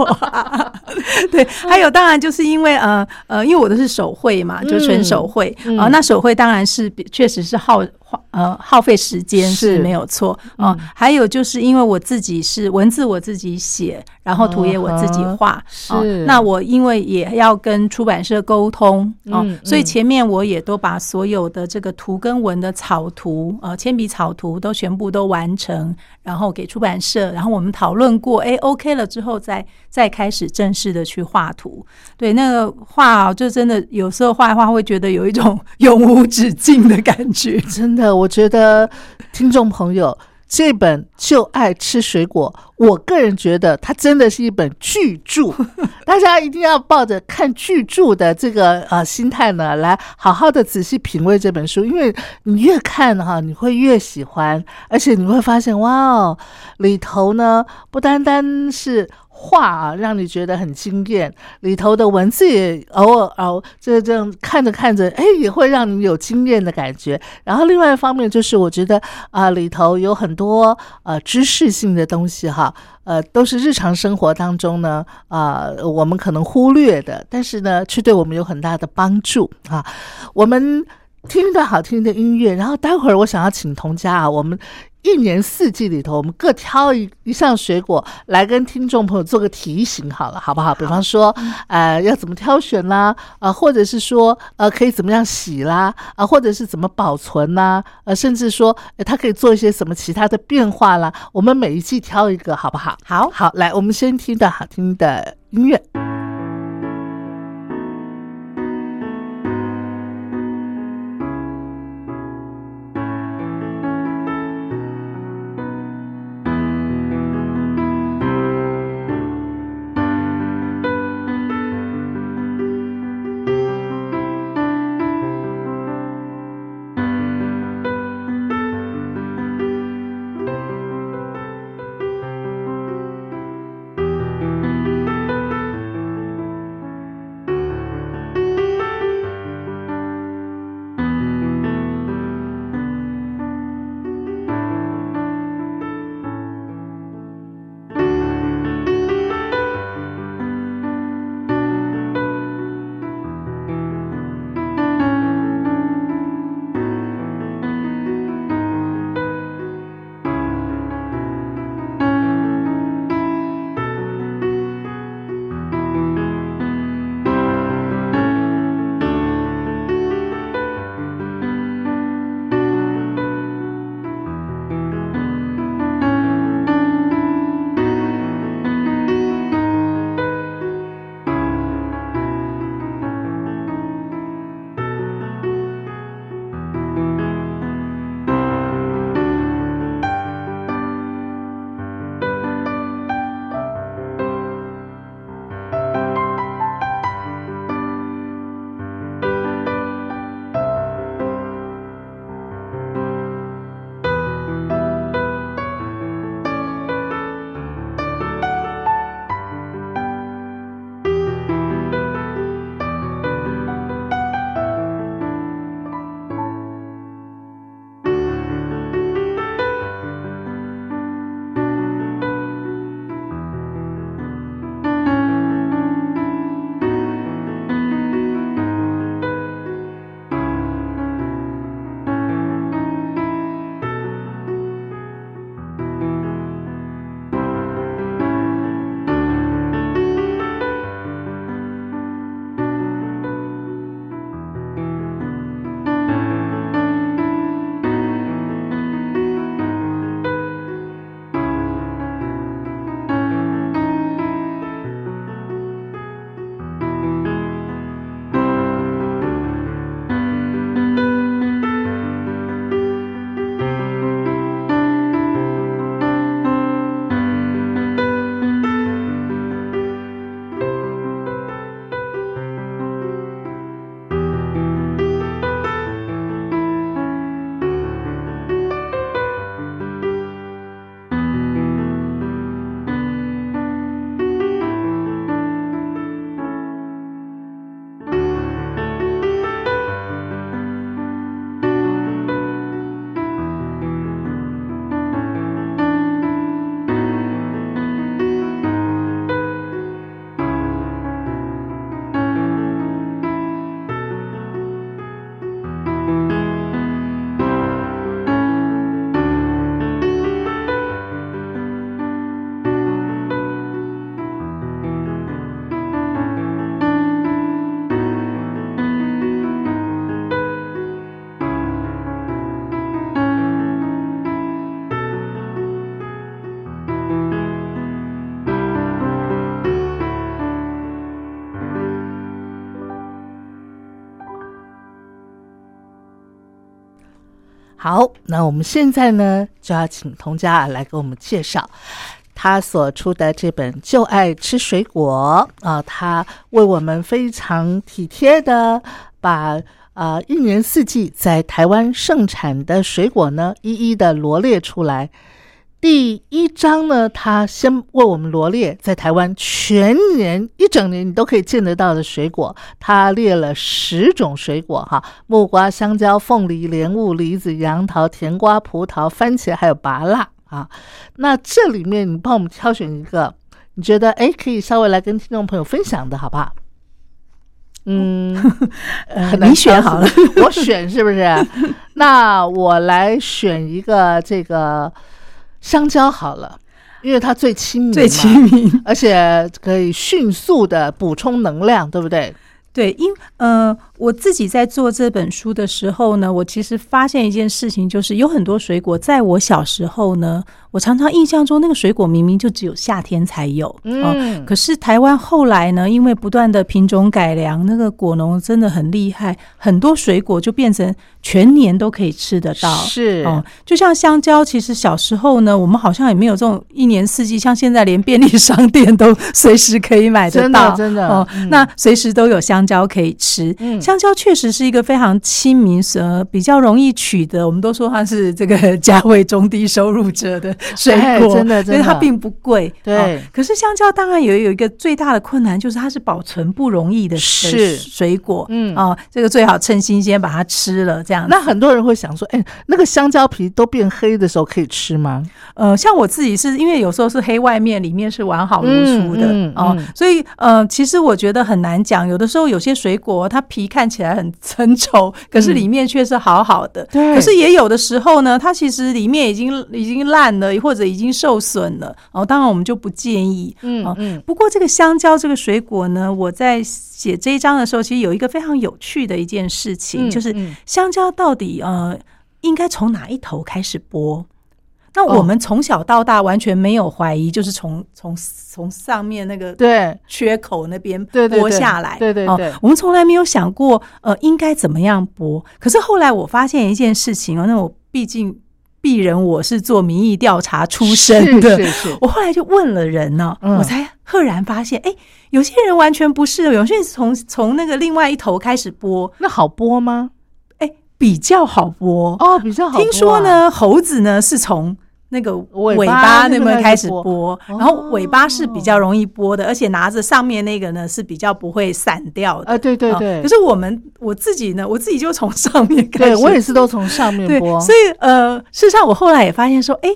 对，还有当然就是因为呃呃，因为我的是手绘嘛，就纯手绘啊、嗯呃那手绘当然是比确实是耗呃耗费时间是是没有错啊、嗯还有就是因为我自己是文字我自己写，然后图也我自己画是啊、那我因为也要跟出版社沟通哦、嗯所以嗯前面我也都把所有的这个图跟文的草图呃铅笔草图都全部都完成，然后给出版社，然后我们讨论过，哎，OK 了之后再再开始正式的去画图。对，那个画啊就真的有时候画一画会觉得有一种 永无止境的感觉。真的，我觉得听众朋友。这本《就爱吃水果》，我个人觉得它真的是一本巨著，大家一定要抱着看巨著的这个呃心态呢，来好好的仔细品味这本书，因为你越看哈，你会越喜欢，而且你会发现哇哦，里头呢不单单是。画啊，让你觉得很惊艳，里头的文字也偶尔偶这这样看着看着，哎，也会让你有惊艳的感觉。然后另外一方面就是，我觉得啊、里头有很多呃知识性的东西哈，呃，都是日常生活当中呢啊、我们可能忽略的，但是呢，却对我们有很大的帮助啊。我们听一段好听的音乐，然后待会儿我想要请童家啊，我们。一年四季里头，我们各挑一一项水果来跟听众朋友做个提醒，好了，好不好？比方说，呃，要怎么挑选啦，啊、或者是说，呃，可以怎么样洗啦，啊、或者是怎么保存啦，呃，甚至说，呃它可以做一些什么其他的变化啦。我们每一季挑一个，好不好？好好，来，我们先听的好听的音乐。好，那我们现在呢就要请童佳来给我们介绍他所出的这本《就爱吃水果》啊，他为我们非常体贴的把啊一年四季在台湾盛产的水果呢一一的罗列出来。第一章呢，他先为我们罗列在台湾全年一整年你都可以见得到的水果，他列了十种水果哈，木瓜、香蕉、凤梨、莲雾、梨子、杨桃、甜瓜、葡萄、番茄，还有芭乐啊。那这里面你帮我们挑选一个，你觉得哎可以稍微来跟听众朋友分享的好不好？嗯，很难你选好了，我选是不是？那我来选一个这个。香蕉好了，因为它最亲民，最亲民，而且可以迅速的补充能量，对不对？对，因呃，我自己在做这本书的时候呢，我其实发现一件事情，就是有很多水果，在我小时候呢。我常常印象中，那个水果明明就只有夏天才有，嗯，可是台湾后来呢，因为不断的品种改良，那个果农真的很厉害，很多水果就变成全年都可以吃得到，是，哦，就像香蕉，其实小时候呢，我们好像也没有这种一年四季，像现在连便利商店都随时可以买得到，真的，哦，那随时都有香蕉可以吃，香蕉确实是一个非常亲民、呃，比较容易取得，我们都说它是这个价位中低收入者的。水果真的，因为它并不贵。对，可是香蕉当然也有一个最大的困难，就是它是保存不容易的是水果。嗯啊，这个最好趁新鲜把它吃了。这样，那很多人会想说，哎，那个香蕉皮都变黑的时候可以吃吗？呃，像我自己是因为有时候是黑外面，里面是完好如初的哦，所以呃，其实我觉得很难讲。有的时候有些水果它皮看起来很很丑，可是里面却是好好的。对，可是也有的时候呢，它其实里面已经已经烂了。或者已经受损了，哦，当然我们就不建议。嗯嗯。不过这个香蕉这个水果呢，我在写这一章的时候，其实有一个非常有趣的一件事情，就是香蕉到底呃应该从哪一头开始剥？那我们从小到大完全没有怀疑，就是从从从上面那个对缺口那边剥下来。对对对，我们从来没有想过呃应该怎么样剥。可是后来我发现一件事情哦，那我毕竟。鄙人我是做民意调查出身的，我后来就问了人呢，我才赫然发现，哎，有些人完全不是，有些人从从那个另外一头开始播，那好播吗？哎，比较好播哦，比较好。听说呢，猴子呢是从。那个尾巴那边开始剥，然后尾巴是比较容易剥的，而且拿着上面那个呢是比较不会散掉的。啊，对对对。可是我们我自己呢，我自己就从上面开始，我也是都从上面剥。所以呃，事实上我后来也发现说，哎，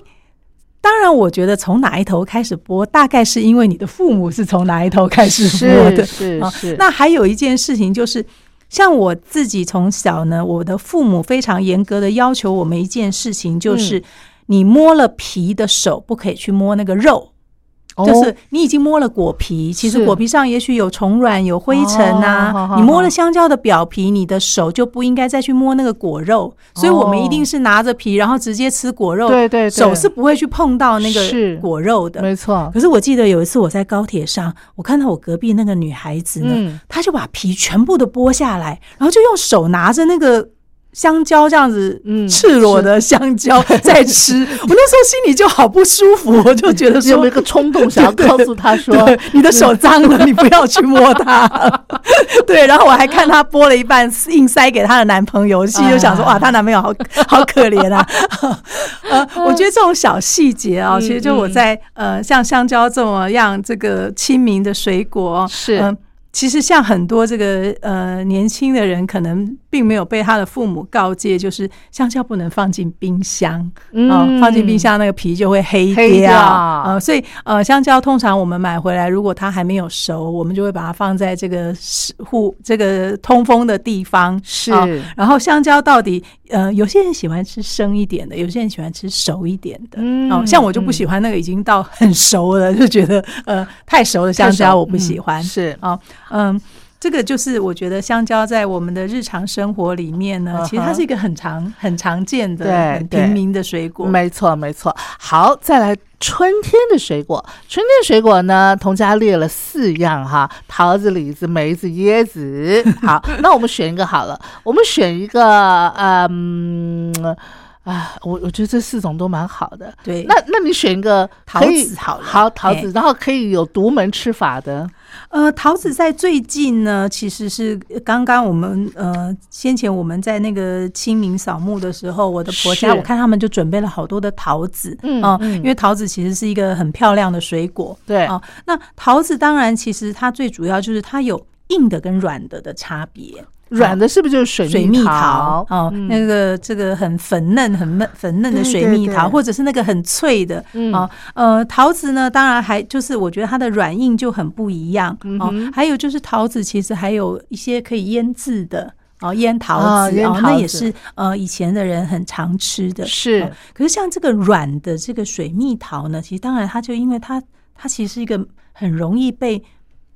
当然我觉得从哪一头开始播，大概是因为你的父母是从哪一头开始播的。是是。那还有一件事情就是，像我自己从小呢，我的父母非常严格的要求我们一件事情，就是。你摸了皮的手不可以去摸那个肉，就是你已经摸了果皮，其实果皮上也许有虫卵、有灰尘啊。你摸了香蕉的表皮，你的手就不应该再去摸那个果肉。所以我们一定是拿着皮，然后直接吃果肉。对对，手是不会去碰到那个果肉的。没错。可是我记得有一次我在高铁上，我看到我隔壁那个女孩子呢，她就把皮全部都剥下来，然后就用手拿着那个。香蕉这样子，嗯，赤裸的香蕉在吃，我那时候心里就好不舒服，我就觉得说有一个冲动想要 告诉他说，你的手脏了，你不要去摸它。对，然后我还看她剥了一半，硬塞给她的男朋友，心里就想说，哇，她男朋友好好可怜啊。呃，我觉得这种小细节啊，其实就我在呃，像香蕉这么样这个亲民的水果是。其实像很多这个呃年轻的人，可能并没有被他的父母告诫，就是香蕉不能放进冰箱啊，放进冰箱那个皮就会黑掉啊。所以呃，香蕉通常我们买回来，如果它还没有熟，我们就会把它放在这个户这个通风的地方。是，然后香蕉到底呃，有些人喜欢吃生一点的，有些人喜欢吃熟一点的。嗯，像我就不喜欢那个已经到很熟了，就觉得呃太熟的香蕉我不喜欢。是啊。嗯，这个就是我觉得香蕉在我们的日常生活里面呢，其实它是一个很常、很常见的、很平民的水果。没错，没错。好，再来春天的水果。春天水果呢，童家列了四样哈：桃子、李子、梅子、椰子。好，那我们选一个好了。我们选一个，嗯。啊，我我觉得这四种都蛮好的。对，那那你选一个桃子好了好桃子，哎然后可以有独门吃法的。呃，桃子在最近呢，其实是刚刚我们呃先前我们在那个清明扫墓的时候，我的婆家我看他们就准备了好多的桃子，嗯啊嗯。因为桃子其实是一个很漂亮的水果，对哦，那桃子当然其实它最主要就是它有硬的跟软的的差别。软的是不是就是水水蜜蜜桃哦，嗯那个这个很粉嫩、很嫩、粉嫩的水蜜桃，或者是那个很脆的嗯哦。呃，桃子呢，当然还就是我觉得它的软硬就很不一样哦嗯哼。还有就是桃子其实还有一些可以腌制的。哦，腌桃子哦，那也是呃以前的人很常吃的。是哦可是像这个软的这个水蜜桃呢，其实当然它就因为它它其实是一个很容易被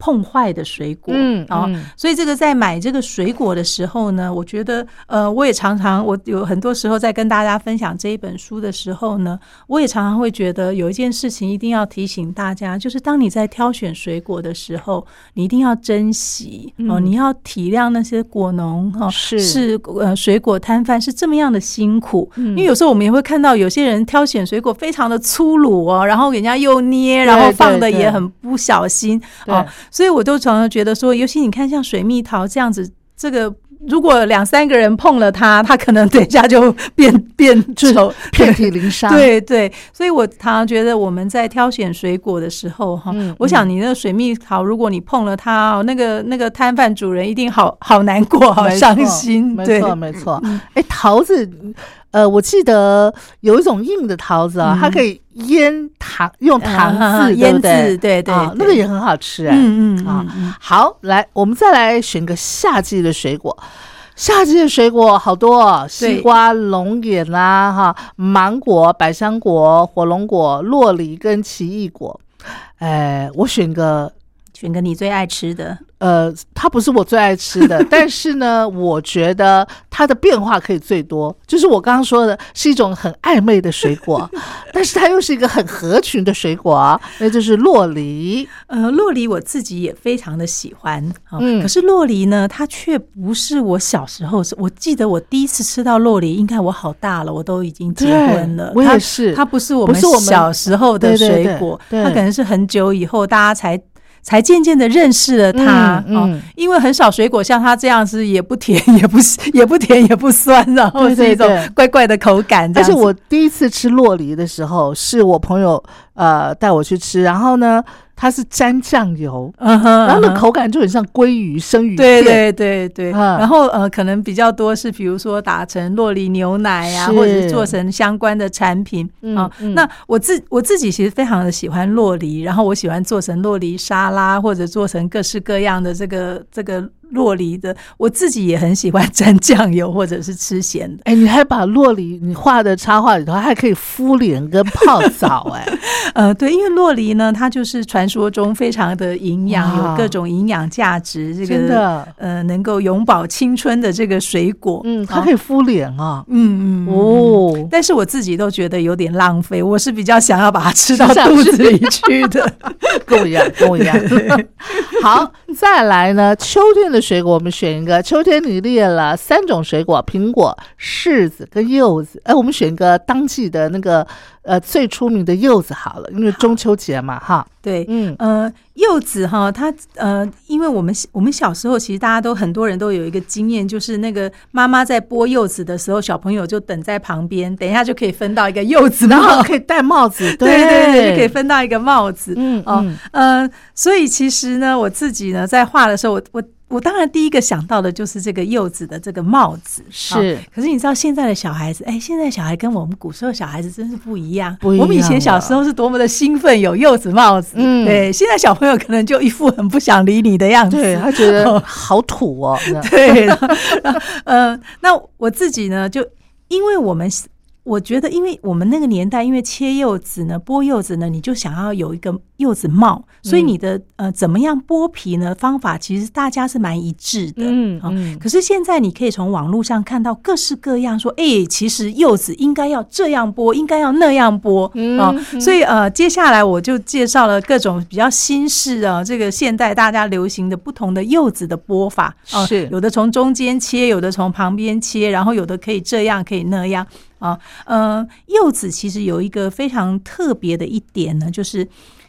碰坏的水果，嗯哦，嗯。所以这个在买这个水果的时候呢，我觉得呃，我也常常我有很多时候在跟大家分享这一本书的时候呢，我也常常会觉得有一件事情一定要提醒大家，就是当你在挑选水果的时候，你一定要珍惜哦，你要体谅那些果农哦，嗯是。是呃水果摊贩是这么样的辛苦，嗯。因为有时候我们也会看到有些人挑选水果非常的粗鲁哦，然后人家又捏，然后放的也很不小心对。哦，所以我都常常觉得说，尤其你看像水蜜桃这样子，这个如果两三个人碰了它，它可能等一下就变 变丑，遍体鳞伤。，对对，所以我常常觉得我们在挑选水果的时候，哈、嗯我想你那个水蜜桃，如果你碰了它，哦那个那个摊贩主人一定好好难过，好伤心。没对，错没错。哎，桃子，呃，我记得有一种硬的桃子啊，嗯它可以腌糖，用糖啊渍，对腌制，？对对啊，那个也很好吃哎。嗯嗯啊好，来，我们再来选个夏季的水果。夏季的水果好多哦，西瓜、龙眼啦，哈，芒果、百香果、火龙果、洛梨跟奇异果。哎，我选个选个你最爱吃的，呃，它不是我最爱吃的，但是呢，我觉得它的变化可以最多。就是我刚刚说的，是一种很暧昧的水果，但是它又是一个很合群的水果啊，那就是洛梨。呃，洛梨我自己也非常的喜欢啊，嗯可是洛梨呢，它却不是我小时候，我记得我第一次吃到洛梨，应该我好大了，我都已经结婚了。我也它是它不是我们不是我们小时候的对对对水果，对它可能是很久以后大家才。才渐渐的认识了它嗯哦嗯，因为很少水果像它这样子，也不甜，也不也不甜，也不酸，然后对是一种怪怪的口感。这样子而且我第一次吃洛梨的时候，是我朋友呃带我去吃，然后呢，它是沾酱油，然后那嗯哼。口感就很像鲑鱼生鱼对片。对对对，嗯。然后呃，可能比较多是比如说打成洛梨牛奶啊，或者是做成相关的产品。嗯啊、嗯。那我自我自己其实非常的喜欢洛梨，然后我喜欢做成洛梨沙拉，或者做成各式各样的这个这个洛梨的。我自己也很喜欢沾酱油或者是吃咸的。哎，你还把洛梨你画的插画里头还可以敷脸跟泡澡，哎，呃，对，因为洛梨呢，它就是传说中非常的营养，有各种营养价值，这个呃能够永葆青春的这个水果。嗯，它啊可以敷脸啊，嗯嗯嗯哦，但是我自己都觉得有点浪费，我是比较想要把它吃到肚子里去的。跟我一样，跟我一样。好，再来呢，秋天的水果我们选一个。秋天你列了三种水果：苹果、柿子跟柚子。哎，我们选一个当季的那个呃最出名的柚子好了，因为中秋节嘛，哈。对，嗯，呃，柚子哈，它呃，因为我们我们小时候其实大家都很多人都有一个经验，就是那个妈妈在剥柚子的时候，小朋友就等在旁边，等一下就可以分到一个柚子然后，可以戴帽子，对对对，就可以以。分到一个帽子。嗯哦嗯，呃，所以其实呢，我自己呢在画的时候，我我我当然第一个想到的就是这个柚子的这个帽子。是哦可是你知道现在的小孩子，哎，现在小孩跟我们古时候小孩子真是不一样。不一样我们以前小时候是多么的兴奋，有柚子帽子。嗯对，现在小朋友可能就一副很不想理你的样子。对他觉得好土哦。对，呃，那我自己呢，就因为我们。我觉得，因为我们那个年代，因为切柚子呢、剥柚子呢，你就想要有一个柚子帽，所以你的呃怎么样剥皮呢？方法其实大家是蛮一致的。哦嗯嗯可是现在你可以从网络上看到各式各样说，哎、其实柚子应该要这样剥，应该要那样剥嗯所以呃，接下来我就介绍了各种比较新式啊，这个现代大家流行的不同的柚子的剥法哦是有的从中间切，有的从旁边切，然后有的可以这样，可以那样。啊，呃，柚子其实有一个非常特别的一点呢，就是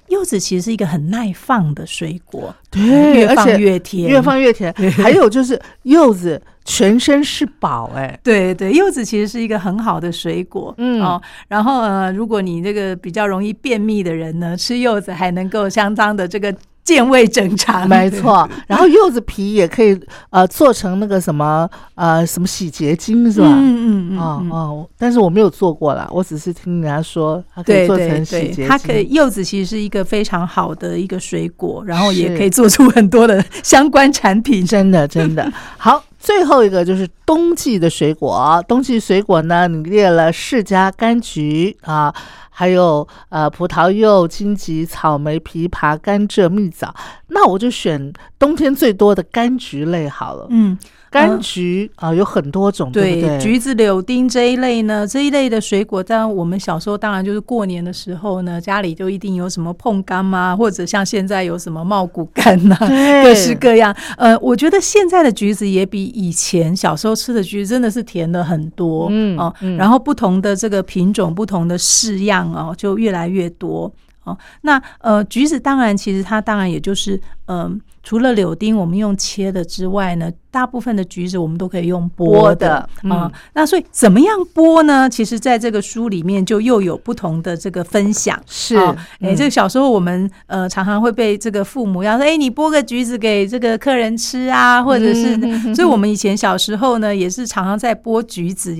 柚子其实是一个很耐放的水果，对越放而且越甜，越放越甜。还有就是柚子全身是宝，哎，对对，柚子其实是一个很好的水果，嗯哦，然后呃，如果你这个比较容易便秘的人呢，吃柚子还能够相当的这个健胃整肠，没错。然后柚子皮也可以呃做成那个什么呃什么洗洁精是吧？嗯嗯嗯嗯。哦哦，但是我没有做过啦，我只是听人家说它可以做成洗洁精，它可以柚子其实是一个非常好的一个水果，然后也可以做出很多的相关产品。真的 真的好。最后一个就是冬季的水果，冬季水果呢，你列了释迦、柑橘啊，还有呃葡萄柚、荆棘、草莓、枇杷、甘蔗、蜜枣。那我就选冬天最多的柑橘类好了。嗯，柑橘啊、有很多种，对？橘子、柳丁这一类呢，这一类的水果，当然我们小时候当然就是过年的时候呢，家里就一定有什么碰柑啊，或者像现在有什么茂谷柑呐、对各式各样。呃，我觉得现在的橘子也比以前小时候吃的橘子真的是甜了很多，嗯哦、嗯然后不同的这个品种、不同的式样哦，就越来越多。哦，那呃，橘子当然，其实它当然也就是，嗯、除了柳丁我们用切的之外呢，大部分的橘子我们都可以用剥剥的的啊、嗯那所以怎么样剥呢？其实在这个书里面就又有不同的这个分享。是，哦，哎、嗯这个小时候我们呃常常会被这个父母要说，哎、你剥个橘子给这个客人吃啊，或者是，嗯哼哼所以我们以前小时候呢，也是常常在剥橘子。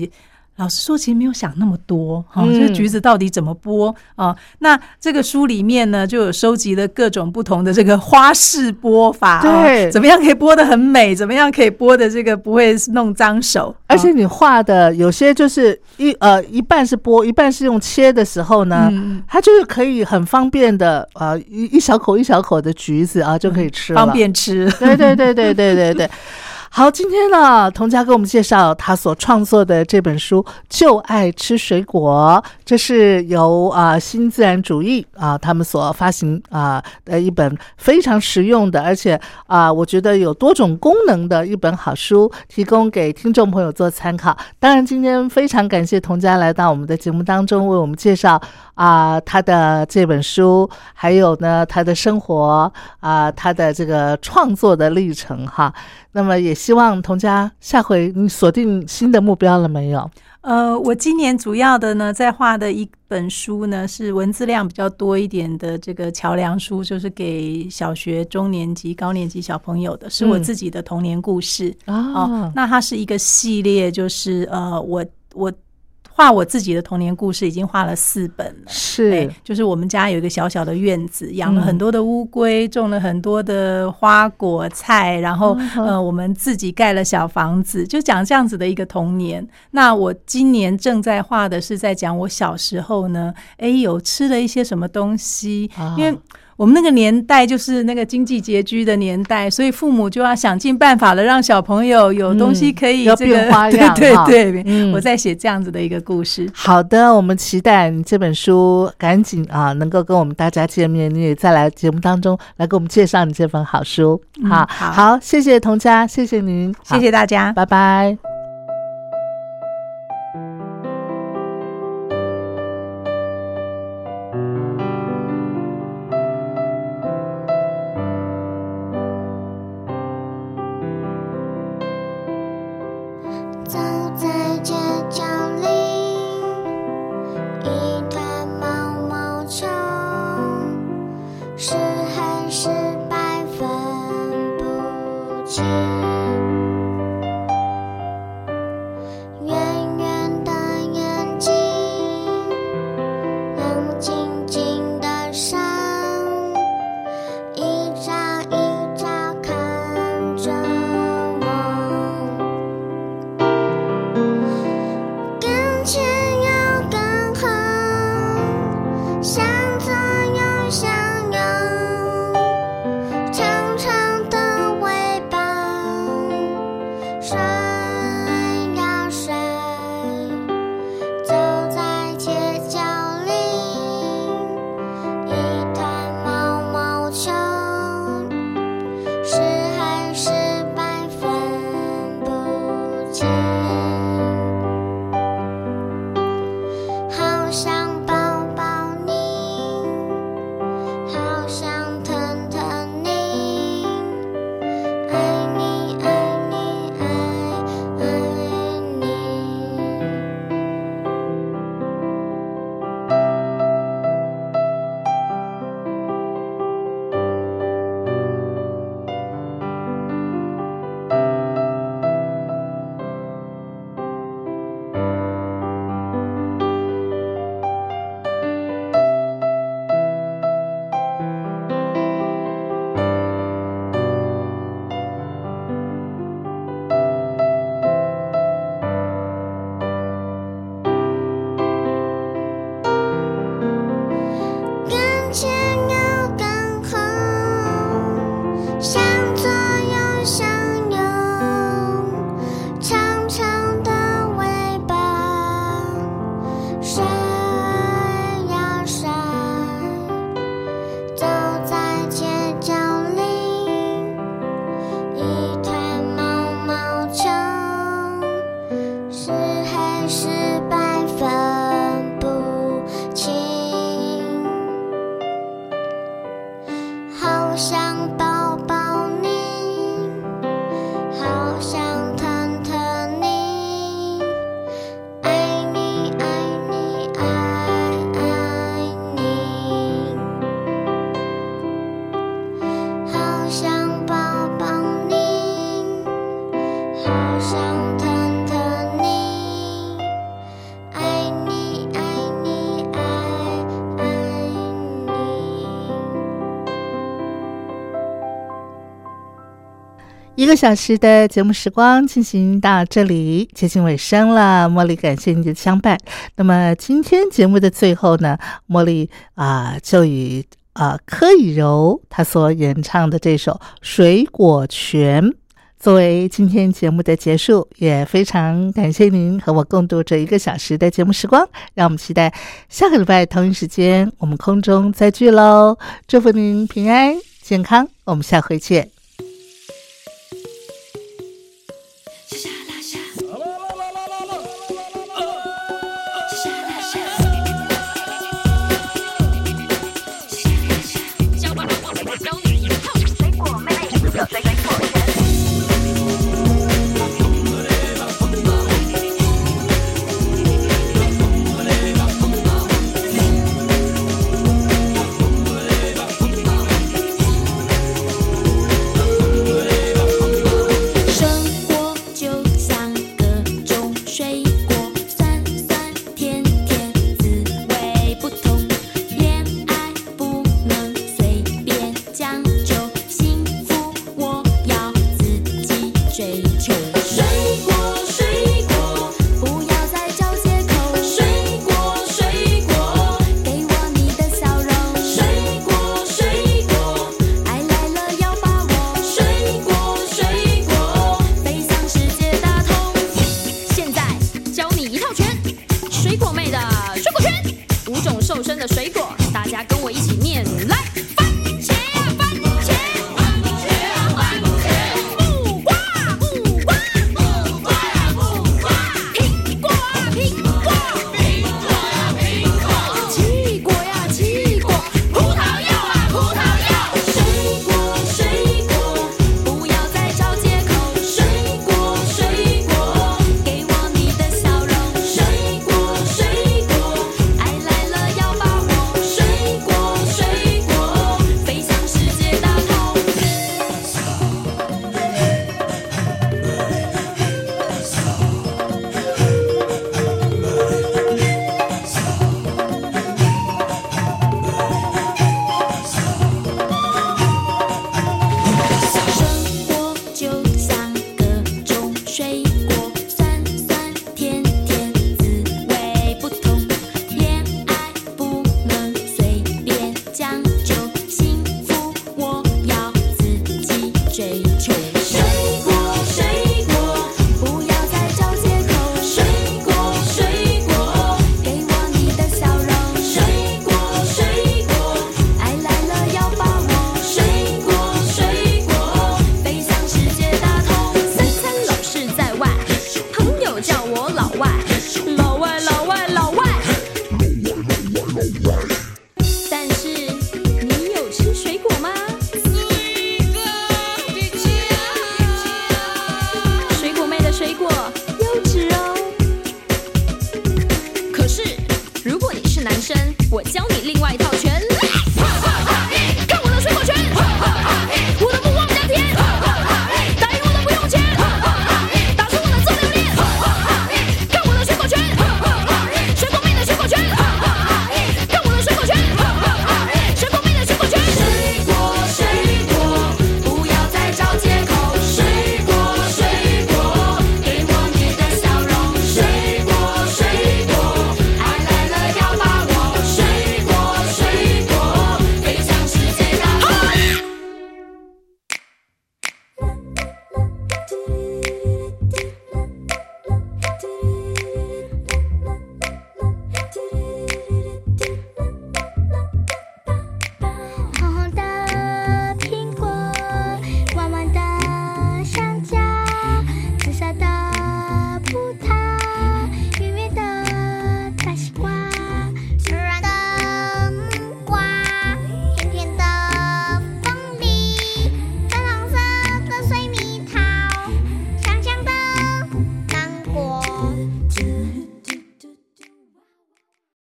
老实说，其实没有想那么多哈，嗯这个橘子到底怎么剥啊？那这个书里面呢，就有收集了各种不同的这个花式剥法，啊对怎么样可以剥的很美，怎么样可以剥的这个不会弄脏手，啊而且你画的有些就是一呃一半是剥，一半是用切的时候呢，嗯它就是可以很方便的呃一一小口一小口的橘子啊就可以吃了，方。便吃，对对对对对对对。好，今天呢，童佳给我们介绍他所创作的这本书《就爱吃水果》，这是由啊、新自然主义啊、他们所发行啊、的一本非常实用的，而且啊、我觉得有多种功能的一本好书，提供给听众朋友做参考。当然，今天非常感谢童佳来到我们的节目当中，为我们介绍啊、他的这本书，还有呢他的生活啊、他的这个创作的历程哈。那么也希望童佳下回你锁定新的目标了没有？呃，我今年主要的呢，在画的一本书呢，是文字量比较多一点的这个桥梁书，就是给小学中年级、高年级小朋友的，是我嗯自己的童年故事。啊哦，那它是一个系列，就是呃，我我画我自己的童年故事，已经画了四本了。是对，就是我们家有一个小小的院子，养了嗯很多的乌龟，种了很多的花果菜，然后嗯呃，我们自己盖了小房子，就讲这样子的一个童年。那我今年正在画的是在讲我小时候呢，哎，有吃了一些什么东西，啊因为。我们那个年代就是那个经济拮据的年代，所以父母就要想尽办法的让小朋友有东西可以变花 样对对对，嗯我在写这样子的一个故事。好的，我们期待你这本书赶紧啊，能够跟我们大家见面。你也再来节目当中来给我们介绍你这本好书。好好，谢谢童佳，谢谢您，谢谢大家，。拜拜。Sound 个小时的节目时光进行到这里，接近尾声了。茉莉，感谢你的相伴。那么今天节目的最后呢，茉莉啊、就以啊、柯以柔她所演唱的这首《水果泉》作为今天节目的结束，也非常感谢您和我共度这一个小时的节目时光。让我们期待下个礼拜同一时间我们空中再聚喽！祝福您平安健康，我们下回见。Joe.